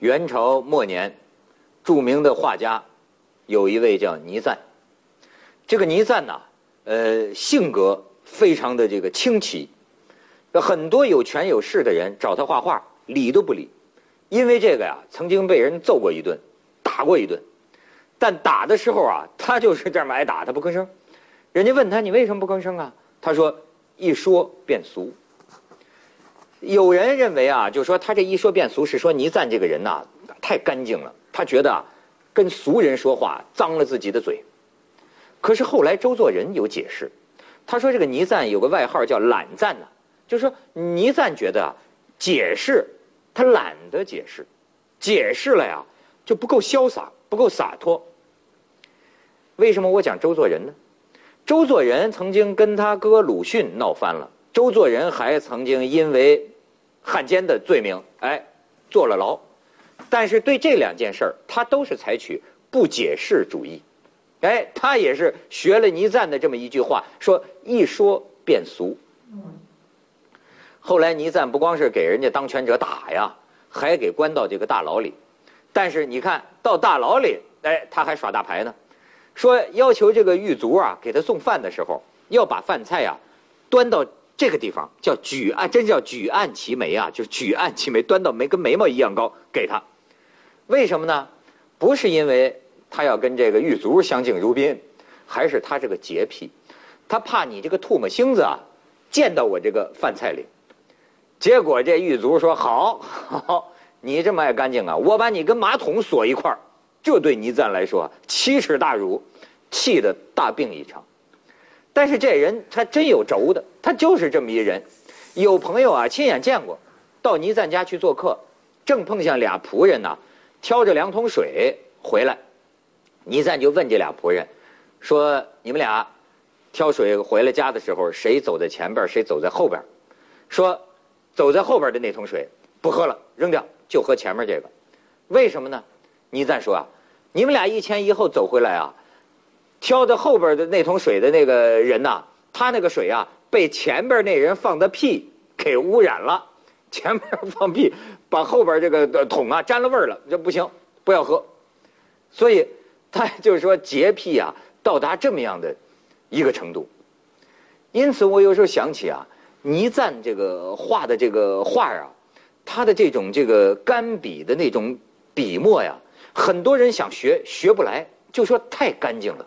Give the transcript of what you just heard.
元朝末年，著名的画家有一位叫倪瓒。这个倪瓒呐，呃，性格非常的这个清奇，很多有权有势的人找他画画，理都不理。因为这个呀，曾经被人揍过一顿，打过一顿。但打的时候啊，他就是这么挨打，他不吭声。人家问他：“你为什么不吭声啊？”他说：“一说便俗。”有人认为啊，就说他这一说变俗是说倪瓒这个人呐太干净了，他觉得啊跟俗人说话脏了自己的嘴。可是后来周作人有解释，他说这个倪瓒有个外号叫懒赞呢，就说倪瓒觉得啊解释他懒得解释，解释了呀就不够潇洒，不够洒脱。为什么我讲周作人呢？周作人曾经跟他哥鲁迅闹翻了。周作人还曾经因为汉奸的罪名，哎，坐了牢。但是对这两件事儿，他都是采取不解释主义。哎，他也是学了倪瓒的这么一句话，说一说变俗。后来倪瓒不光是给人家当权者打呀，还给关到这个大牢里。但是你看到大牢里，哎，他还耍大牌呢，说要求这个狱卒啊给他送饭的时候，要把饭菜呀端到。这个地方叫举案，真叫举案齐眉啊！就是举案齐眉，端到眉跟眉毛一样高给他。为什么呢？不是因为他要跟这个狱卒相敬如宾，还是他这个洁癖，他怕你这个唾沫星子啊溅到我这个饭菜里。结果这狱卒说：“好，好，你这么爱干净啊，我把你跟马桶锁一块儿。”这对倪瓒来说奇耻大辱，气得大病一场。但是这人他真有轴的，他就是这么一人。有朋友啊亲眼见过，到倪瓒家去做客，正碰上俩仆人呢，挑着两桶水回来。倪瓒就问这俩仆人，说：“你们俩挑水回来家的时候，谁走在前边，谁走在后边？”说：“走在后边的那桶水不喝了，扔掉，就喝前面这个。为什么呢？”倪瓒说：“啊，你们俩一前一后走回来啊。”挑的后边的那桶水的那个人呐，他那个水啊，被前边那人放的屁 给污染了。前边放屁，把后边这个桶啊沾了味儿了，这不行，不要喝。所以他就是说洁癖啊，到达这么样的一个程度。因此，我有时候想起啊，倪瓒这个画的这个画啊，他的这种这个干笔的那种笔墨呀，很多人想学学不来，就说太干净了。